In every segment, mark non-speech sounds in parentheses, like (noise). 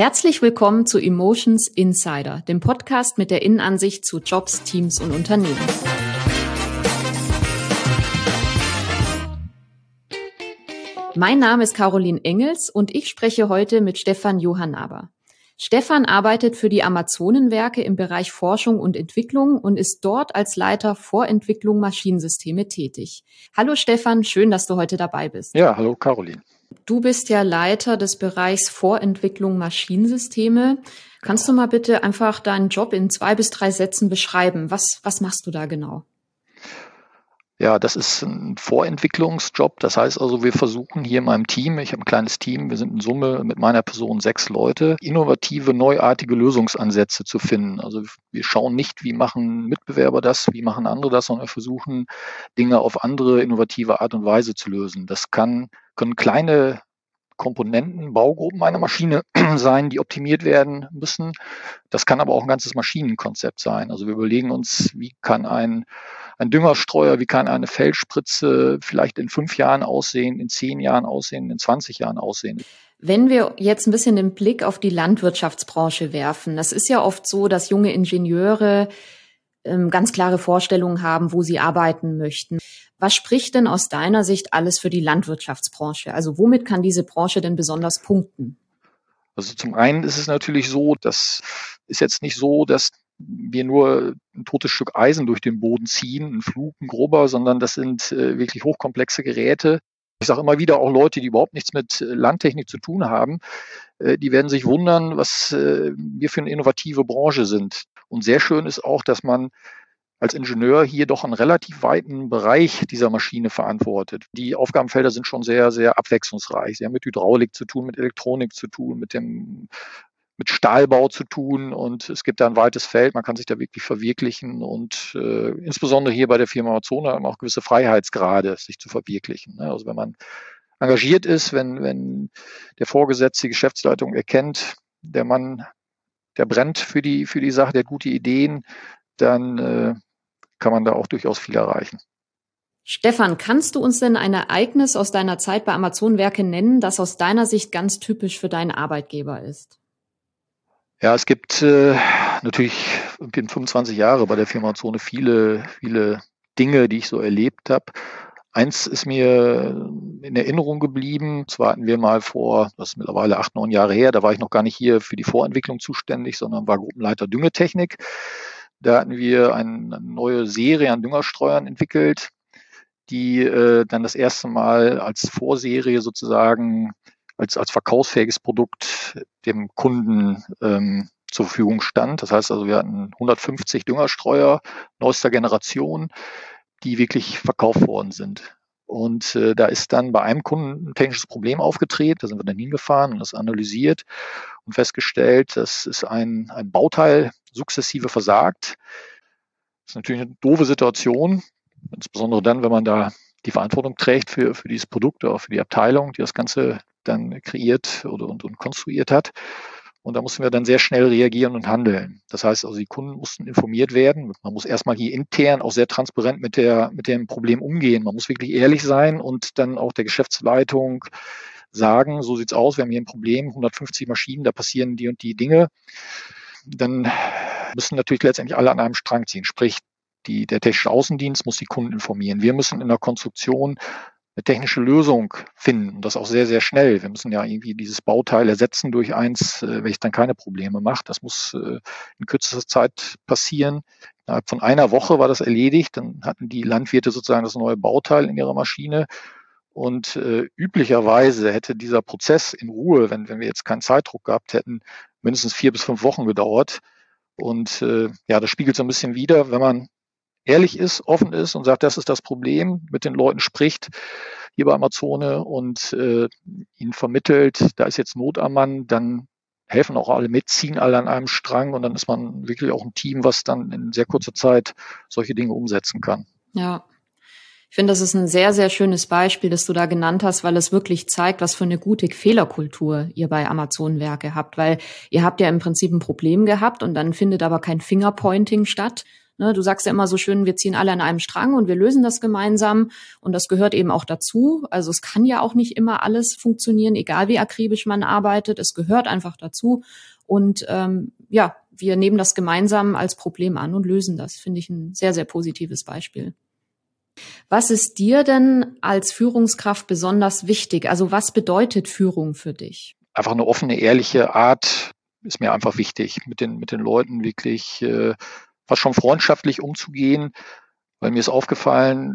Herzlich willkommen zu Emotions Insider, dem Podcast mit der Innenansicht zu Jobs, Teams und Unternehmen. Mein Name ist Caroline Engels und ich spreche heute mit Stefan Johannaber. Stefan arbeitet für die Amazonenwerke im Bereich Forschung und Entwicklung und ist dort als Leiter Vorentwicklung Maschinensysteme tätig. Hallo Stefan, schön, dass du heute dabei bist. Ja, hallo Caroline. Du bist ja Leiter des Bereichs Vorentwicklung Maschinensysteme. Kannst du mal bitte einfach deinen Job in zwei bis drei Sätzen beschreiben? Was, was machst du da genau? Ja, das ist ein Vorentwicklungsjob. Das heißt also, wir versuchen hier in meinem Team, ich habe ein kleines Team, wir sind in Summe mit meiner Person sechs Leute, innovative, neuartige Lösungsansätze zu finden. Also wir schauen nicht, wie machen Mitbewerber das, wie machen andere das, sondern wir versuchen, Dinge auf andere innovative Art und Weise zu lösen. Das kann, können kleine Komponenten, Baugruppen einer Maschine (clears throat) sein, die optimiert werden müssen. Das kann aber auch ein ganzes Maschinenkonzept sein. Also wir überlegen uns, wie kann ein ein Düngerstreuer, wie kann eine Feldspritze vielleicht in fünf Jahren aussehen, in zehn Jahren aussehen, in 20 Jahren aussehen. Wenn wir jetzt ein bisschen den Blick auf die Landwirtschaftsbranche werfen, das ist ja oft so, dass junge Ingenieure ähm, ganz klare Vorstellungen haben, wo sie arbeiten möchten. Was spricht denn aus deiner Sicht alles für die Landwirtschaftsbranche? Also womit kann diese Branche denn besonders punkten? Also zum einen ist es natürlich so, das ist jetzt nicht so, dass wir nur ein totes Stück Eisen durch den Boden ziehen, ein Flug, ein grober, sondern das sind äh, wirklich hochkomplexe Geräte. Ich sage immer wieder auch Leute, die überhaupt nichts mit äh, Landtechnik zu tun haben, äh, die werden sich wundern, was wir für eine innovative Branche sind. Und sehr schön ist auch, dass man als Ingenieur hier doch einen relativ weiten Bereich dieser Maschine verantwortet. Die Aufgabenfelder sind schon sehr, sehr abwechslungsreich. Sie haben mit Hydraulik zu tun, mit Elektronik zu tun, mit dem mit Stahlbau zu tun und es gibt da ein weites Feld, man kann sich da wirklich verwirklichen und äh, insbesondere hier bei der Firma Amazon haben auch gewisse Freiheitsgrade, sich zu verwirklichen. Ne? Also wenn man engagiert ist, wenn, wenn der Vorgesetzte, die Geschäftsleitung erkennt, der Mann, der brennt für die, für die Sache, der hat gute Ideen, dann äh, kann man da auch durchaus viel erreichen. Stefan, kannst du uns denn ein Ereignis aus deiner Zeit bei Amazon Werke nennen, das aus deiner Sicht ganz typisch für deinen Arbeitgeber ist? Ja, es gibt äh, natürlich, ich bin 25 Jahre bei der Firma Zone, viele, viele Dinge, die ich so erlebt habe. Eins ist mir in Erinnerung geblieben. Zwar hatten wir mal vor, das ist mittlerweile acht, neun Jahre her, da war ich noch gar nicht hier für die Vorentwicklung zuständig, sondern war Gruppenleiter Düngetechnik. Da hatten wir eine neue Serie an Düngerstreuern entwickelt, die äh, dann das erste Mal als Vorserie sozusagen als, als verkaufsfähiges Produkt dem Kunden ähm, zur Verfügung stand. Das heißt also, wir hatten 150 Düngerstreuer neuester Generation, die wirklich verkauft worden sind. Und äh, da ist dann bei einem Kunden ein technisches Problem aufgetreten. Da sind wir dann hingefahren und das analysiert und festgestellt, dass es ein, ein Bauteil sukzessive versagt. Das ist natürlich eine doofe Situation, insbesondere dann, wenn man da die Verantwortung trägt für, für dieses Produkt oder für die Abteilung, die das Ganze dann kreiert oder und, und konstruiert hat. Und da mussten wir dann sehr schnell reagieren und handeln. Das heißt also, die Kunden mussten informiert werden. Man muss erstmal hier intern auch sehr transparent mit der, mit dem Problem umgehen. Man muss wirklich ehrlich sein und dann auch der Geschäftsleitung sagen, so sieht's aus, wir haben hier ein Problem, 150 Maschinen, da passieren die und die Dinge. Dann müssen natürlich letztendlich alle an einem Strang ziehen. Sprich, die, der technische Außendienst muss die Kunden informieren. Wir müssen in der Konstruktion eine technische Lösung finden und das auch sehr, sehr schnell. Wir müssen ja irgendwie dieses Bauteil ersetzen durch eins, äh, welches dann keine Probleme macht. Das muss äh, in kürzester Zeit passieren. Innerhalb von einer Woche war das erledigt. Dann hatten die Landwirte sozusagen das neue Bauteil in ihrer Maschine. Und äh, üblicherweise hätte dieser Prozess in Ruhe, wenn, wenn wir jetzt keinen Zeitdruck gehabt hätten, mindestens vier bis fünf Wochen gedauert. Und äh, ja, das spiegelt so ein bisschen wider, wenn man ehrlich ist, offen ist und sagt, das ist das Problem, mit den Leuten spricht hier bei Amazone und äh, ihnen vermittelt, da ist jetzt Not am Mann, dann helfen auch alle mit, ziehen alle an einem Strang und dann ist man wirklich auch ein Team, was dann in sehr kurzer Zeit solche Dinge umsetzen kann. Ja. Ich finde, das ist ein sehr, sehr schönes Beispiel, das du da genannt hast, weil es wirklich zeigt, was für eine gute Fehlerkultur ihr bei Amazon Werke habt, weil ihr habt ja im Prinzip ein Problem gehabt und dann findet aber kein Fingerpointing statt, Ne, du sagst ja immer so schön, wir ziehen alle an einem Strang und wir lösen das gemeinsam. Und das gehört eben auch dazu. Also es kann ja auch nicht immer alles funktionieren, egal wie akribisch man arbeitet. Es gehört einfach dazu. Und ähm, ja, wir nehmen das gemeinsam als Problem an und lösen das. Finde ich ein sehr, sehr positives Beispiel. Was ist dir denn als Führungskraft besonders wichtig? Also was bedeutet Führung für dich? Einfach eine offene, ehrliche Art ist mir einfach wichtig, mit den, mit den Leuten wirklich äh, fast schon freundschaftlich umzugehen. Weil mir ist aufgefallen,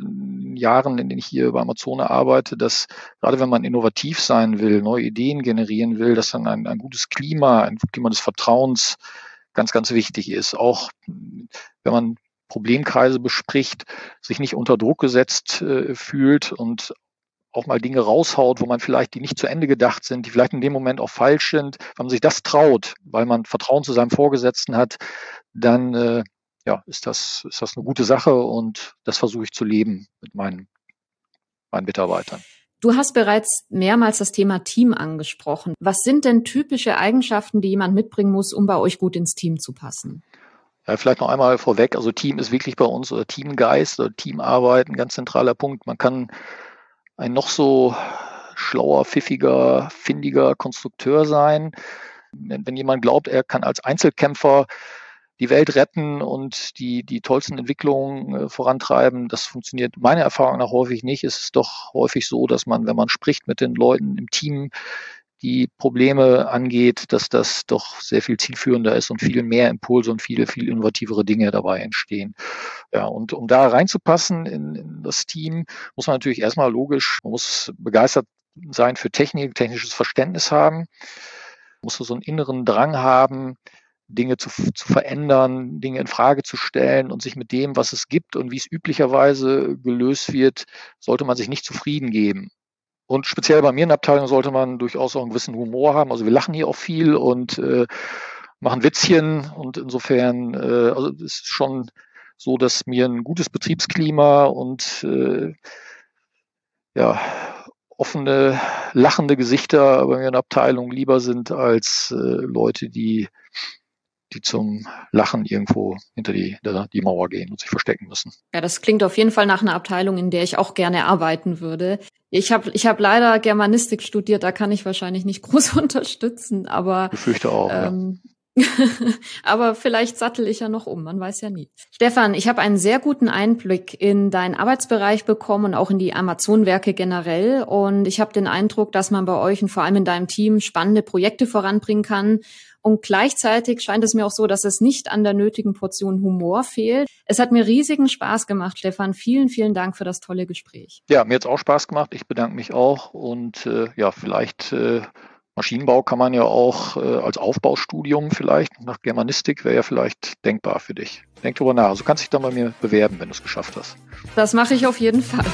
in Jahren, in denen ich hier bei Amazon arbeite, dass gerade wenn man innovativ sein will, neue Ideen generieren will, dass dann ein, ein gutes Klima, ein Klima des Vertrauens ganz, ganz wichtig ist. Auch wenn man Problemkreise bespricht, sich nicht unter Druck gesetzt äh, fühlt und auch mal Dinge raushaut, wo man vielleicht die nicht zu Ende gedacht sind, die vielleicht in dem Moment auch falsch sind. Wenn man sich das traut, weil man Vertrauen zu seinem Vorgesetzten hat, dann äh, ja, ist das, ist das eine gute Sache und das versuche ich zu leben mit meinen, meinen Mitarbeitern. Du hast bereits mehrmals das Thema Team angesprochen. Was sind denn typische Eigenschaften, die jemand mitbringen muss, um bei euch gut ins Team zu passen? Ja, vielleicht noch einmal vorweg. Also Team ist wirklich bei uns oder Teamgeist oder Teamarbeit ein ganz zentraler Punkt. Man kann ein noch so schlauer, pfiffiger, findiger Konstrukteur sein. Wenn, wenn jemand glaubt, er kann als Einzelkämpfer die Welt retten und die, die tollsten Entwicklungen äh, vorantreiben. Das funktioniert meiner Erfahrung nach häufig nicht. Es ist doch häufig so, dass man, wenn man spricht mit den Leuten im Team, die Probleme angeht, dass das doch sehr viel zielführender ist und viel mehr Impulse und viele, viel innovativere Dinge dabei entstehen. Ja, und um da reinzupassen in, in das Team, muss man natürlich erstmal logisch, man muss begeistert sein für Technik, technisches Verständnis haben, muss so einen inneren Drang haben, Dinge zu, zu verändern, Dinge in Frage zu stellen und sich mit dem, was es gibt und wie es üblicherweise gelöst wird, sollte man sich nicht zufrieden geben. Und speziell bei mir in der Abteilung sollte man durchaus auch einen gewissen Humor haben. Also wir lachen hier auch viel und äh, machen Witzchen und insofern, äh, also es ist schon so, dass mir ein gutes Betriebsklima und äh, ja, offene, lachende Gesichter bei mir in der Abteilung lieber sind als äh, Leute, die die zum Lachen irgendwo hinter die, die Mauer gehen und sich verstecken müssen. Ja, das klingt auf jeden Fall nach einer Abteilung, in der ich auch gerne arbeiten würde. Ich habe ich hab leider Germanistik studiert, da kann ich wahrscheinlich nicht (laughs) groß unterstützen, aber ich fürchte auch. Ähm, ja. (laughs) Aber vielleicht sattel ich ja noch um, man weiß ja nie. Stefan, ich habe einen sehr guten Einblick in deinen Arbeitsbereich bekommen und auch in die Amazon-Werke generell. Und ich habe den Eindruck, dass man bei euch und vor allem in deinem Team spannende Projekte voranbringen kann und gleichzeitig scheint es mir auch so, dass es nicht an der nötigen Portion Humor fehlt. Es hat mir riesigen Spaß gemacht, Stefan. Vielen, vielen Dank für das tolle Gespräch. Ja, mir hat es auch Spaß gemacht. Ich bedanke mich auch. Und äh, ja, vielleicht äh, Maschinenbau kann man ja auch äh, als Aufbaustudium vielleicht nach Germanistik wäre ja vielleicht denkbar für dich. Denk drüber nach. Also kannst dich dann bei mir bewerben, wenn du es geschafft hast. Das mache ich auf jeden Fall.